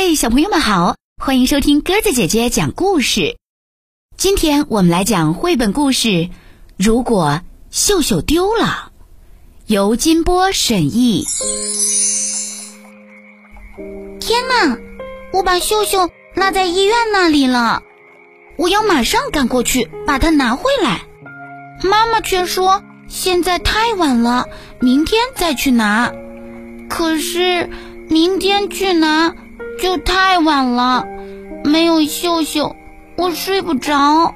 嗨，小朋友们好，欢迎收听鸽子姐姐讲故事。今天我们来讲绘本故事《如果秀秀丢了》，由金波审译。天哪，我把秀秀落在医院那里了，我要马上赶过去把它拿回来。妈妈却说现在太晚了，明天再去拿。可是明天去拿就太晚了，没有秀秀，我睡不着。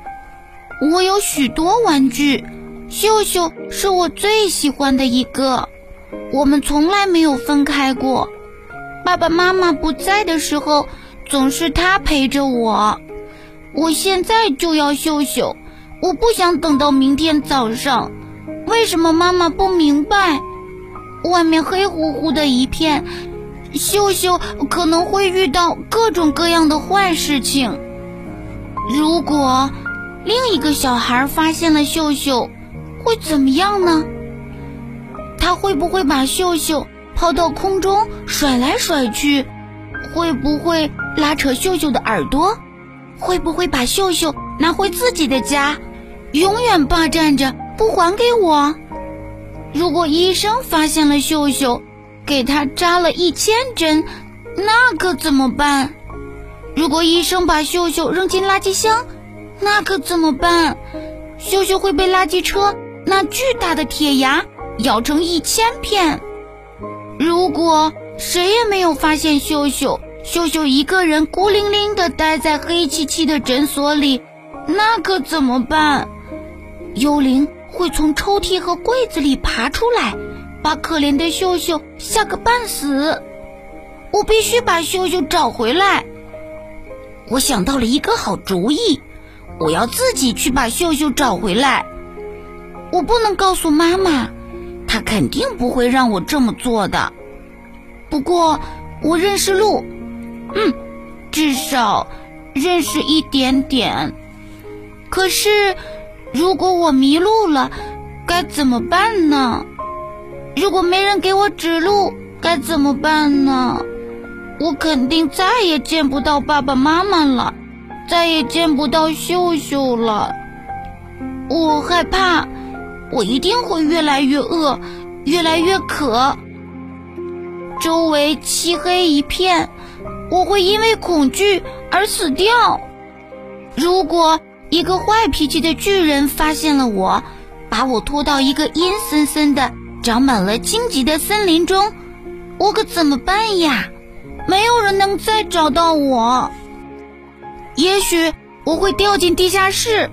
我有许多玩具，秀秀是我最喜欢的一个，我们从来没有分开过。爸爸妈妈不在的时候，总是他陪着我。我现在就要秀秀，我不想等到明天早上。为什么妈妈不明白？外面黑乎乎的一片，秀秀可能会遇到各种各样的坏事情。如果另一个小孩发现了秀秀，会怎么样呢？他会不会把秀秀抛到空中甩来甩去？会不会拉扯秀秀的耳朵？会不会把秀秀拿回自己的家，永远霸占着不还给我？如果医生发现了秀秀，给他扎了一千针，那可怎么办？如果医生把秀秀扔进垃圾箱，那可怎么办？秀秀会被垃圾车那巨大的铁牙咬成一千片。如果谁也没有发现秀秀，秀秀一个人孤零零地待在黑漆漆的诊所里，那可怎么办？幽灵。会从抽屉和柜子里爬出来，把可怜的秀秀吓个半死。我必须把秀秀找回来。我想到了一个好主意，我要自己去把秀秀找回来。我不能告诉妈妈，她肯定不会让我这么做的。不过我认识路，嗯，至少认识一点点。可是。如果我迷路了，该怎么办呢？如果没人给我指路，该怎么办呢？我肯定再也见不到爸爸妈妈了，再也见不到秀秀了。我害怕，我一定会越来越饿，越来越渴。周围漆黑一片，我会因为恐惧而死掉。如果……一个坏脾气的巨人发现了我，把我拖到一个阴森森的、长满了荆棘的森林中，我可怎么办呀？没有人能再找到我。也许我会掉进地下室，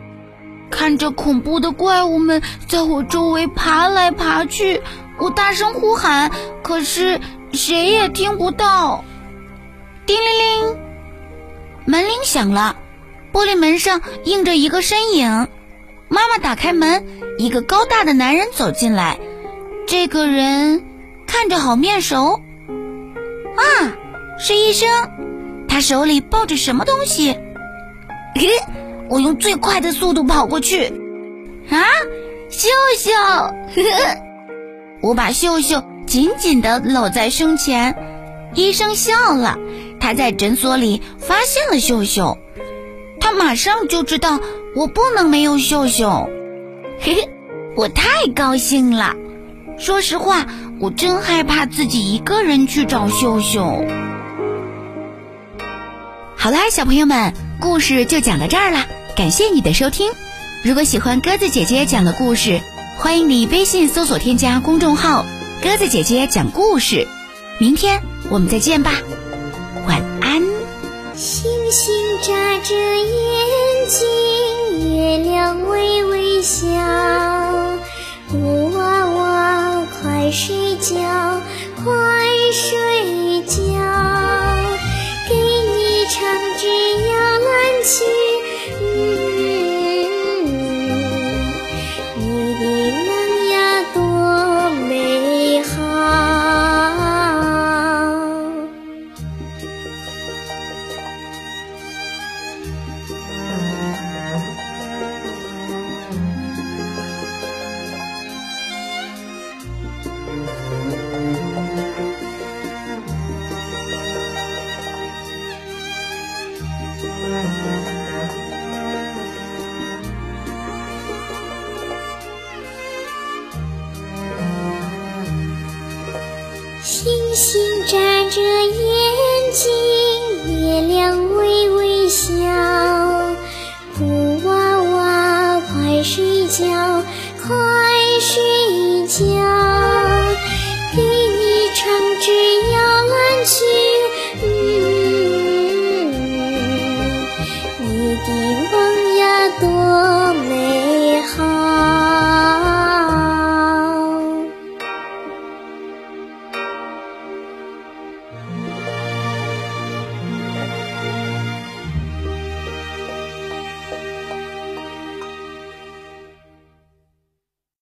看着恐怖的怪物们在我周围爬来爬去，我大声呼喊，可是谁也听不到。叮铃铃，门铃响了。玻璃门上映着一个身影，妈妈打开门，一个高大的男人走进来。这个人看着好面熟，啊，是医生。他手里抱着什么东西？嘿，我用最快的速度跑过去。啊，秀秀！呵 呵我把秀秀紧紧地搂在胸前。医生笑了，他在诊所里发现了秀秀。他马上就知道我不能没有秀秀，嘿嘿，我太高兴了。说实话，我真害怕自己一个人去找秀秀。好啦，小朋友们，故事就讲到这儿了。感谢你的收听。如果喜欢鸽子姐姐讲的故事，欢迎你微信搜索添加公众号“鸽子姐姐讲故事”。明天我们再见吧，晚安。星星眨着眼睛，月亮微微笑。星星眨着眼睛，月亮微微笑。